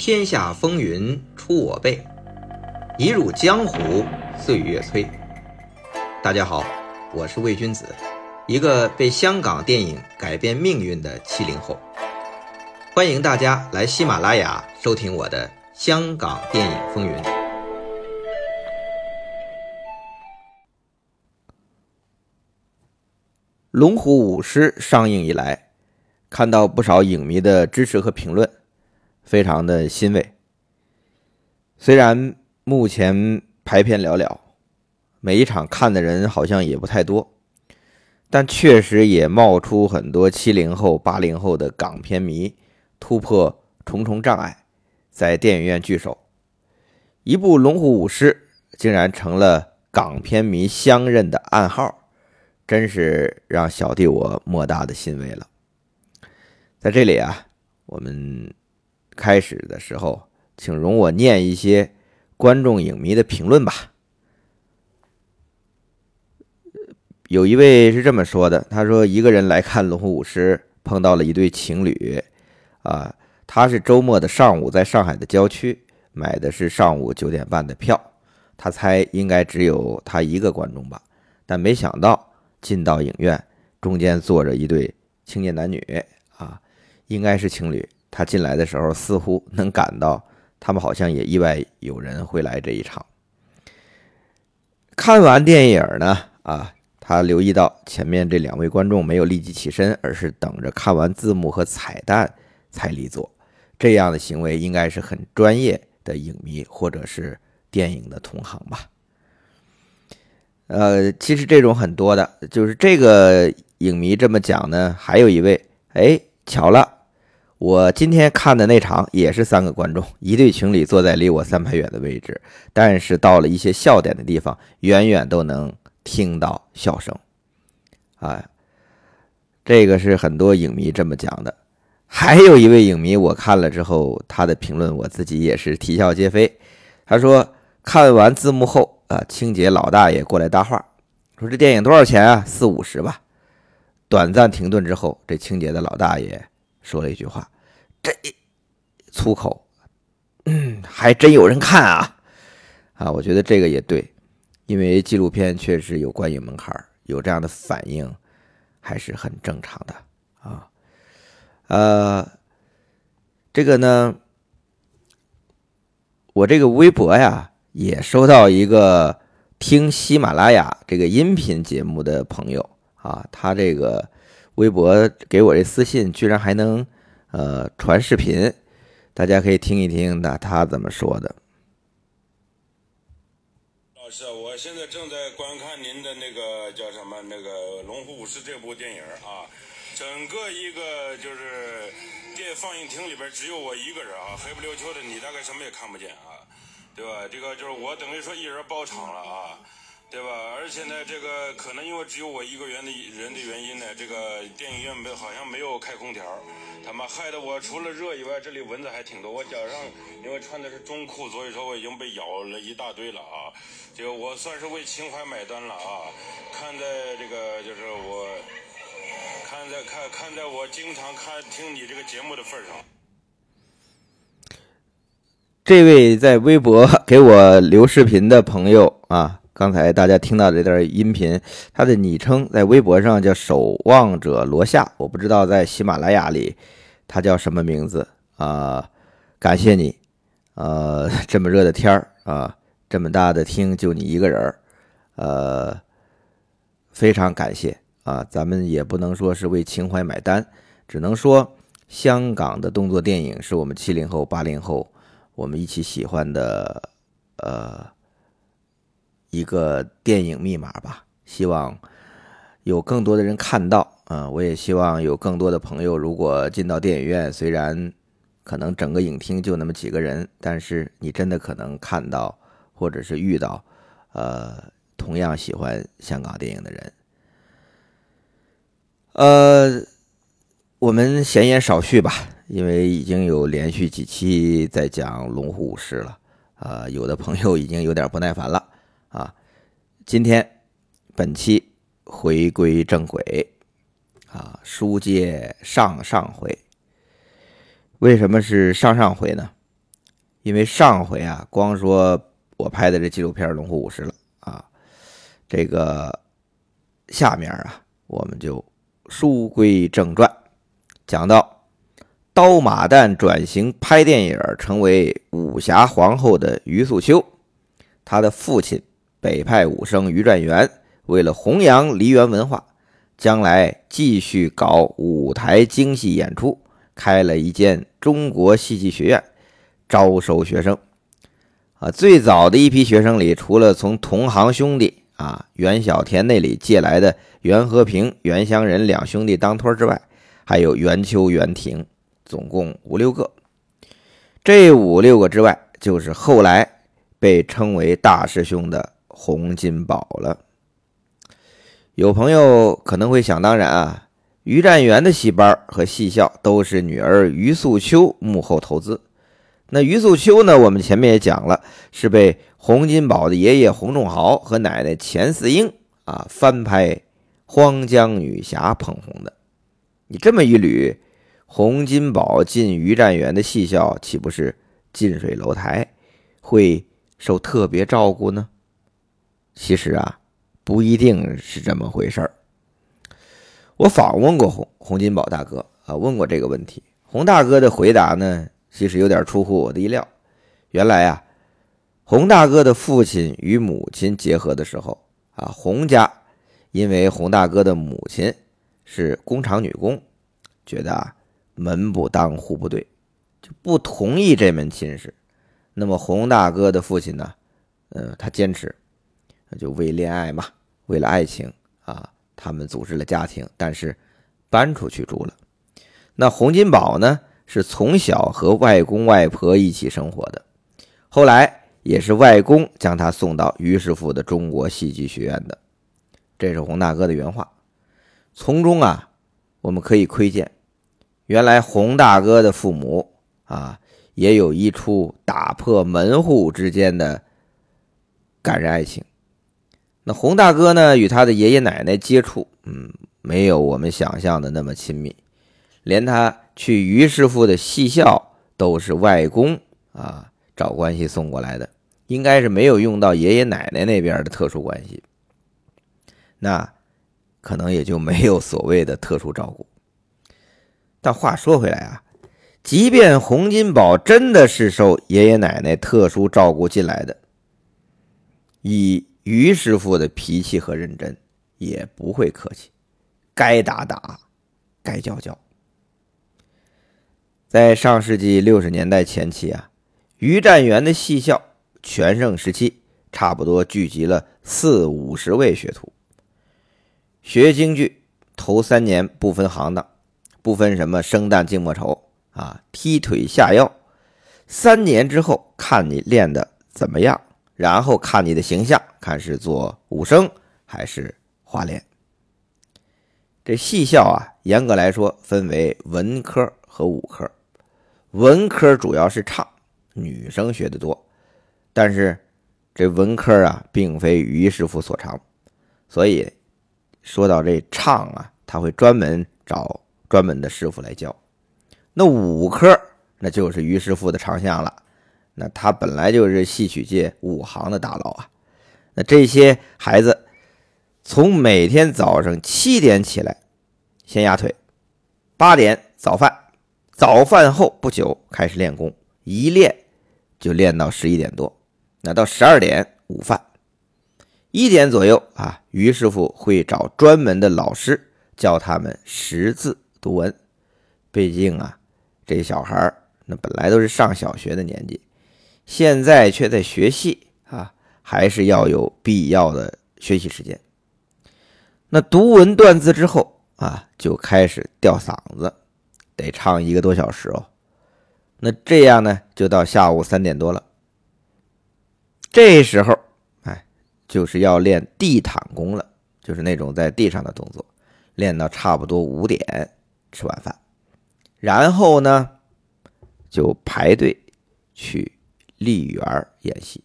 天下风云出我辈，一入江湖岁月催。大家好，我是魏君子，一个被香港电影改变命运的七零后。欢迎大家来喜马拉雅收听我的《香港电影风云》。《龙虎舞狮》上映以来，看到不少影迷的支持和评论，非常的欣慰。虽然目前排片寥寥，每一场看的人好像也不太多，但确实也冒出很多七零后、八零后的港片迷。突破重重障碍，在电影院聚首，一部《龙虎舞狮》竟然成了港片迷相认的暗号，真是让小弟我莫大的欣慰了。在这里啊，我们开始的时候，请容我念一些观众影迷的评论吧。有一位是这么说的：“他说，一个人来看《龙虎舞狮》，碰到了一对情侣。”啊，他是周末的上午在上海的郊区买的是上午九点半的票，他猜应该只有他一个观众吧，但没想到进到影院中间坐着一对青年男女啊，应该是情侣。他进来的时候似乎能感到他们好像也意外有人会来这一场。看完电影呢，啊，他留意到前面这两位观众没有立即起身，而是等着看完字幕和彩蛋。才离座，这样的行为应该是很专业的影迷或者是电影的同行吧。呃，其实这种很多的，就是这个影迷这么讲呢。还有一位，哎，巧了，我今天看的那场也是三个观众，一对情侣坐在离我三排远的位置，但是到了一些笑点的地方，远远都能听到笑声。啊，这个是很多影迷这么讲的。还有一位影迷，我看了之后，他的评论我自己也是啼笑皆非。他说看完字幕后啊，清洁老大爷过来搭话，说这电影多少钱啊？四五十吧。短暂停顿之后，这清洁的老大爷说了一句话：“这粗口，嗯，还真有人看啊！”啊，我觉得这个也对，因为纪录片确实有观影门槛，有这样的反应还是很正常的啊。呃，这个呢，我这个微博呀，也收到一个听喜马拉雅这个音频节目的朋友啊，他这个微博给我这私信，居然还能呃传视频，大家可以听一听那他怎么说的。老师，我现在正在观看您的那个叫什么那个《龙虎武士》这部电影啊。整个一个就是电放映厅里边只有我一个人啊，黑不溜秋的，你大概什么也看不见啊，对吧？这个就是我等于说一人包场了啊，对吧？而且呢，这个可能因为只有我一个人的人的原因呢，这个电影院没好像没有开空调，他妈害得我除了热以外，这里蚊子还挺多。我脚上因为穿的是中裤，所以说我已经被咬了一大堆了啊。这个我算是为情怀买单了啊。看在这个就是我。看在看看在我经常看听你这个节目的份上，这位在微博给我留视频的朋友啊，刚才大家听到这段音频，他的昵称在微博上叫守望者罗夏，我不知道在喜马拉雅里他叫什么名字啊？感谢你，呃，这么热的天儿啊，这么大的厅就你一个人儿，呃，非常感谢。啊，咱们也不能说是为情怀买单，只能说香港的动作电影是我们七零后、八零后我们一起喜欢的呃一个电影密码吧。希望有更多的人看到啊，我也希望有更多的朋友，如果进到电影院，虽然可能整个影厅就那么几个人，但是你真的可能看到或者是遇到呃同样喜欢香港电影的人。呃，我们闲言少叙吧，因为已经有连续几期在讲《龙虎武师》了，啊，有的朋友已经有点不耐烦了。今天本期回归正轨，啊，书接上上回。为什么是上上回呢？因为上回啊，光说我拍的这纪录片《龙虎武师》了啊，这个下面啊，我们就书归正传，讲到刀马旦转型拍电影，成为武侠皇后的于素秋，她的父亲北派武生于占元，为了弘扬梨园文化，将来继续搞舞台京戏演出，开了一间中国戏剧学院。招收学生，啊，最早的一批学生里，除了从同行兄弟啊袁小田那里借来的袁和平、袁湘仁两兄弟当托之外，还有袁秋、袁廷，总共五六个。这五六个之外，就是后来被称为大师兄的洪金宝了。有朋友可能会想当然啊，于占元的戏班和戏校都是女儿于素秋幕后投资。那于素秋呢？我们前面也讲了，是被洪金宝的爷爷洪仲豪和奶奶钱四英啊翻拍《荒江女侠》捧红的。你这么一捋，洪金宝进于占元的戏校，岂不是近水楼台，会受特别照顾呢？其实啊，不一定是这么回事儿。我访问过洪洪金宝大哥啊，问过这个问题，洪大哥的回答呢？其实有点出乎我的意料。原来啊，洪大哥的父亲与母亲结合的时候啊，洪家因为洪大哥的母亲是工厂女工，觉得啊门不当户不对，就不同意这门亲事。那么洪大哥的父亲呢，呃，他坚持，就为恋爱嘛，为了爱情啊，他们组织了家庭，但是搬出去住了。那洪金宝呢？是从小和外公外婆一起生活的，后来也是外公将他送到于师傅的中国戏剧学院的。这是洪大哥的原话。从中啊，我们可以窥见，原来洪大哥的父母啊，也有一出打破门户之间的感人爱情。那洪大哥呢，与他的爷爷奶奶接触，嗯，没有我们想象的那么亲密，连他。去于师傅的戏校都是外公啊找关系送过来的，应该是没有用到爷爷奶奶那边的特殊关系，那可能也就没有所谓的特殊照顾。但话说回来啊，即便洪金宝真的是受爷爷奶奶特殊照顾进来的，以于师傅的脾气和认真，也不会客气，该打打，该教教。在上世纪六十年代前期啊，于占元的戏校全盛时期，差不多聚集了四五十位学徒。学京剧头三年不分行当，不分什么生旦净末丑啊，踢腿下腰。三年之后看你练的怎么样，然后看你的形象，看是做武生还是花脸。这戏校啊，严格来说分为文科和武科。文科主要是唱，女生学的多，但是这文科啊，并非于师傅所长，所以说到这唱啊，他会专门找专门的师傅来教。那武科那就是于师傅的长项了，那他本来就是戏曲界武行的大佬啊。那这些孩子从每天早上七点起来，先压腿，八点早饭。早饭后不久开始练功，一练就练到十一点多。那到十二点午饭，一点左右啊，于师傅会找专门的老师教他们识字读文。毕竟啊，这小孩那本来都是上小学的年纪，现在却在学戏啊，还是要有必要的学习时间。那读文断字之后啊，就开始吊嗓子。得唱一个多小时哦，那这样呢，就到下午三点多了。这时候，哎，就是要练地毯功了，就是那种在地上的动作，练到差不多五点吃晚饭，然后呢，就排队去丽园演戏，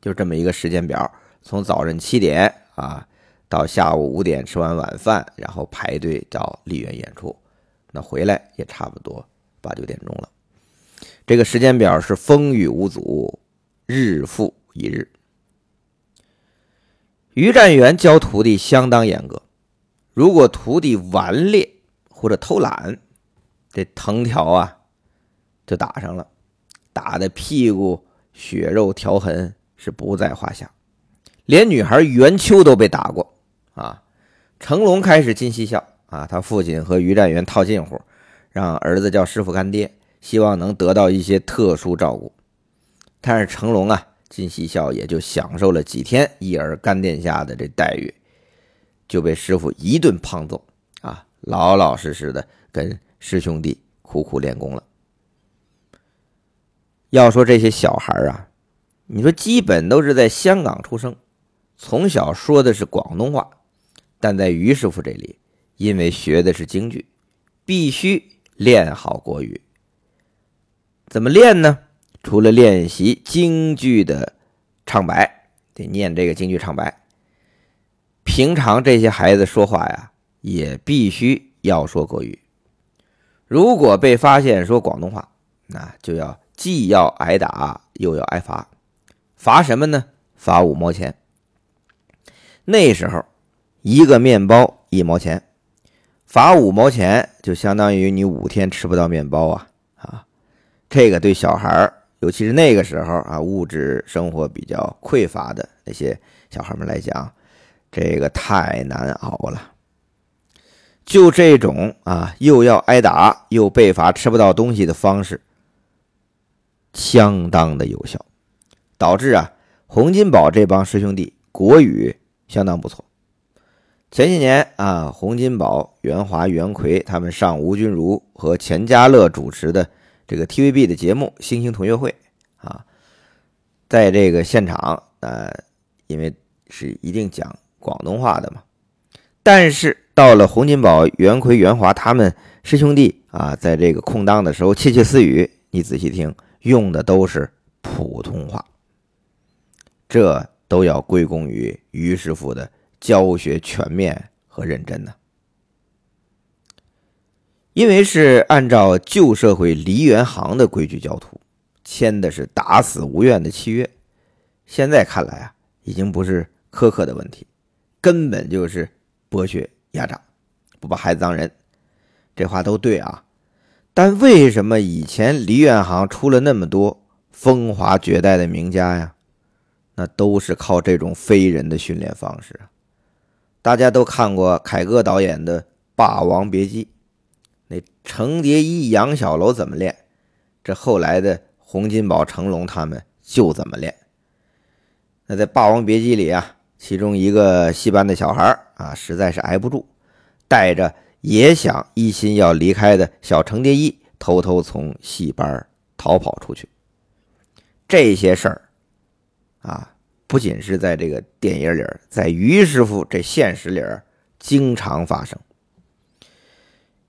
就这么一个时间表，从早晨七点啊到下午五点吃完晚饭，然后排队到丽园演出。那回来也差不多八九点钟了。这这个时间表是风雨无阻，日复一日。于占元教徒弟相当严格，如果徒弟顽劣或者偷懒，这藤条啊就打上了，打的屁股血肉条痕是不在话下。连女孩袁秋都被打过啊！成龙开始进西校啊，他父亲和于占元套近乎，让儿子叫师傅干爹，希望能得到一些特殊照顾。但是成龙啊，进西校也就享受了几天一儿干殿下的这待遇，就被师傅一顿胖揍啊，老老实实的跟师兄弟苦苦练功了。要说这些小孩啊，你说基本都是在香港出生。从小说的是广东话，但在于师傅这里，因为学的是京剧，必须练好国语。怎么练呢？除了练习京剧的唱白，得念这个京剧唱白。平常这些孩子说话呀，也必须要说国语。如果被发现说广东话，那就要既要挨打，又要挨罚。罚什么呢？罚五毛钱。那时候，一个面包一毛钱，罚五毛钱就相当于你五天吃不到面包啊啊！这个对小孩尤其是那个时候啊，物质生活比较匮乏的那些小孩们来讲，这个太难熬了。就这种啊，又要挨打又被罚吃不到东西的方式，相当的有效，导致啊，洪金宝这帮师兄弟国语。相当不错。前些年啊，洪金宝、袁华、袁奎他们上吴君如和钱嘉乐主持的这个 TVB 的节目《星星同学会》啊，在这个现场呃，因为是一定讲广东话的嘛，但是到了洪金宝、袁奎、袁华他们师兄弟啊，在这个空档的时候窃窃私语，你仔细听，用的都是普通话，这。都要归功于于师傅的教学全面和认真呢。因为是按照旧社会梨园行的规矩教徒，签的是打死无怨的契约。现在看来啊，已经不是苛刻的问题，根本就是剥削压榨，不把孩子当人。这话都对啊，但为什么以前梨园行出了那么多风华绝代的名家呀？那都是靠这种非人的训练方式！大家都看过凯歌导演的《霸王别姬》，那程蝶衣、杨小楼怎么练，这后来的洪金宝、成龙他们就怎么练。那在《霸王别姬》里啊，其中一个戏班的小孩啊，实在是挨不住，带着也想一心要离开的小程蝶衣，偷偷从戏班逃跑出去。这些事儿。啊，不仅是在这个电影里，在于师傅这现实里经常发生。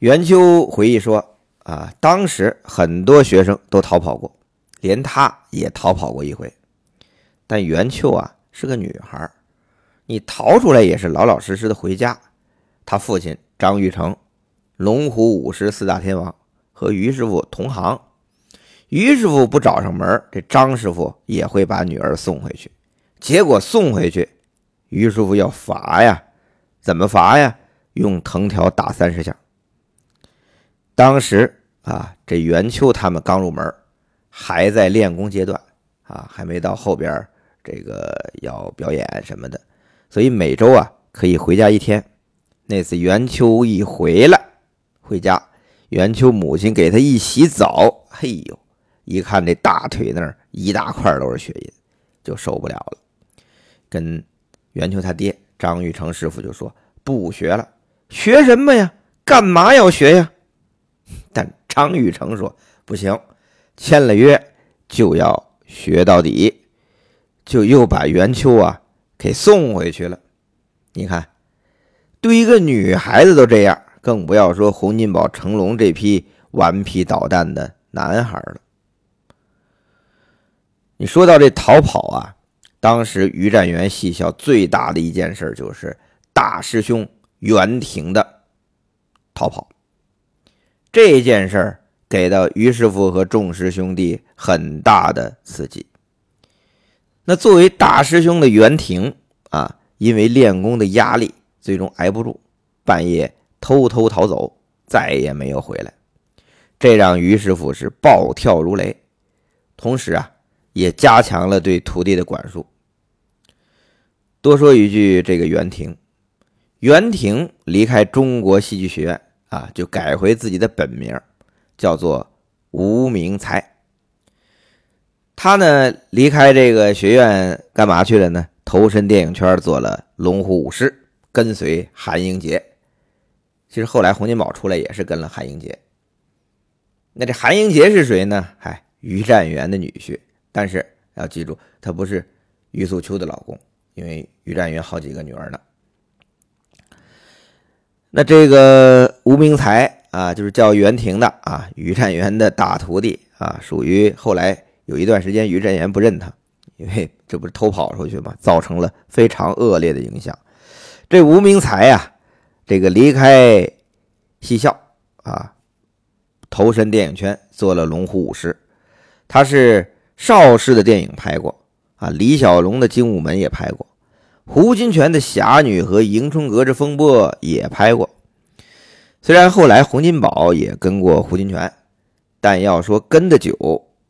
袁秋回忆说：“啊，当时很多学生都逃跑过，连他也逃跑过一回。但袁秋啊是个女孩，你逃出来也是老老实实的回家。他父亲张玉成，龙虎武师四大天王，和于师傅同行。”于师傅不找上门，这张师傅也会把女儿送回去。结果送回去，于师傅要罚呀，怎么罚呀？用藤条打三十下。当时啊，这袁秋他们刚入门，还在练功阶段啊，还没到后边这个要表演什么的，所以每周啊可以回家一天。那次袁秋一回来回家，袁秋母亲给他一洗澡，嘿呦！一看这大腿那儿一大块都是血印，就受不了了，跟袁秋他爹张玉成师傅就说：“不学了，学什么呀？干嘛要学呀？” 但张玉成说：“不行，签了约就要学到底。”就又把袁秋啊给送回去了。你看，对一个女孩子都这样，更不要说洪金宝、成龙这批顽皮捣蛋的男孩了。你说到这逃跑啊，当时于占元戏校最大的一件事就是大师兄袁廷的逃跑。这件事给到于师傅和众师兄弟很大的刺激。那作为大师兄的袁廷啊，因为练功的压力，最终挨不住，半夜偷偷逃走，再也没有回来。这让于师傅是暴跳如雷，同时啊，也加强了对徒弟的管束。多说一句，这个袁婷，袁婷离开中国戏剧学院啊，就改回自己的本名，叫做吴明才。他呢，离开这个学院干嘛去了呢？投身电影圈，做了龙虎武师，跟随韩英杰。其实后来洪金宝出来也是跟了韩英杰。那这韩英杰是谁呢？嗨，于占元的女婿。但是要记住，他不是于素秋的老公，因为于占元好几个女儿呢。那这个吴明才啊，就是叫袁廷的啊，于占元的大徒弟啊，属于后来。有一段时间，于占元不认他，因为这不是偷跑出去吗？造成了非常恶劣的影响。这吴明才呀，这个离开戏校啊，投身电影圈，做了龙虎武师。他是邵氏的电影拍过啊，李小龙的《精武门》也拍过，胡金铨的《侠女》和《迎春阁之风波》也拍过。虽然后来洪金宝也跟过胡金铨，但要说跟的久。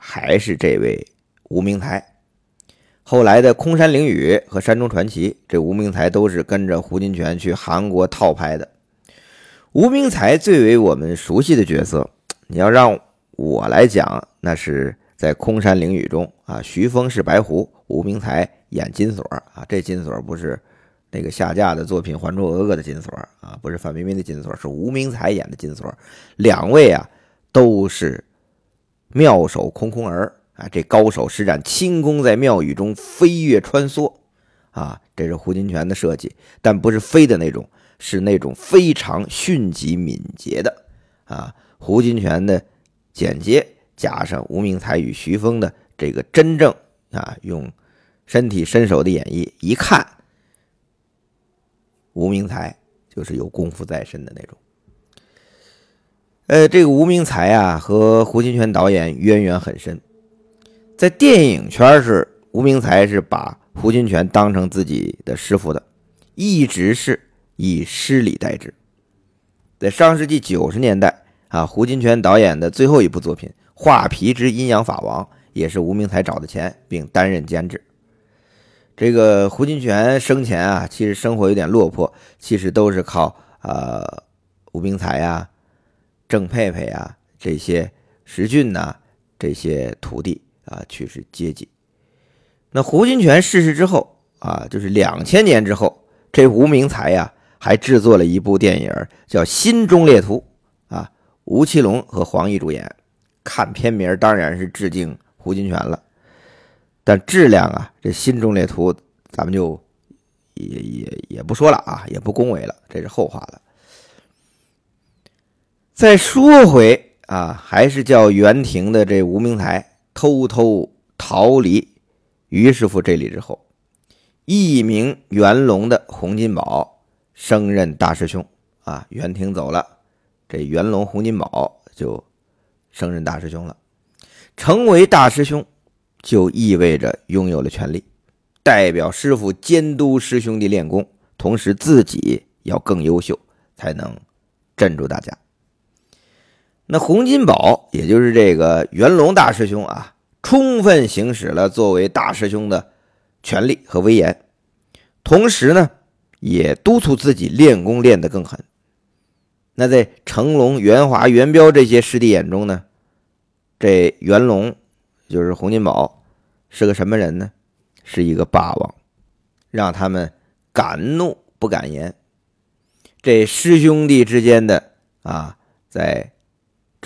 还是这位吴明才，后来的《空山灵雨》和《山中传奇》，这吴明才都是跟着胡金铨去韩国套拍的。吴明才最为我们熟悉的角色，你要让我来讲，那是在《空山灵雨》中啊，徐峰是白狐，吴明才演金锁啊。这金锁不是那个下架的作品《还珠格格》的金锁啊，不是范冰冰的金锁，是吴明才演的金锁。两位啊，都是。妙手空空儿啊，这高手施展轻功，在庙宇中飞跃穿梭啊，这是胡金铨的设计，但不是飞的那种，是那种非常迅疾敏捷的啊。胡金铨的简洁，加上吴明才与徐峰的这个真正啊，用身体身手的演绎，一看，吴明才就是有功夫在身的那种。呃，这个吴明才啊，和胡金铨导演渊源很深，在电影圈是吴明才是把胡金铨当成自己的师傅的，一直是以师礼待之。在上世纪九十年代啊，胡金铨导演的最后一部作品《画皮之阴阳法王》也是吴明才找的钱，并担任监制。这个胡金铨生前啊，其实生活有点落魄，其实都是靠呃吴明才呀。郑佩佩啊，这些石俊呐，这些徒弟啊，去世接济。那胡金铨逝世之后啊，就是两千年之后，这吴明才呀，还制作了一部电影叫《心中列图》啊，吴奇隆和黄奕主演。看片名当然是致敬胡金铨了，但质量啊，这《心中列图》咱们就也也也不说了啊，也不恭维了，这是后话了。再说回啊，还是叫袁廷的这吴明才偷偷逃离于师傅这里之后，一名元龙的洪金宝升任大师兄啊。袁廷走了，这元龙洪金宝就升任大师兄了。成为大师兄，就意味着拥有了权力，代表师傅监督师兄弟练功，同时自己要更优秀，才能镇住大家。那洪金宝，也就是这个元龙大师兄啊，充分行使了作为大师兄的权利和威严，同时呢，也督促自己练功练得更狠。那在成龙、元华、元彪这些师弟眼中呢，这元龙就是洪金宝是个什么人呢？是一个霸王，让他们敢怒不敢言。这师兄弟之间的啊，在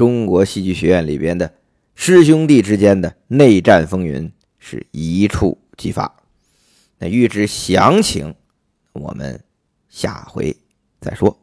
中国戏剧学院里边的师兄弟之间的内战风云是一触即发。那预知详情，我们下回再说。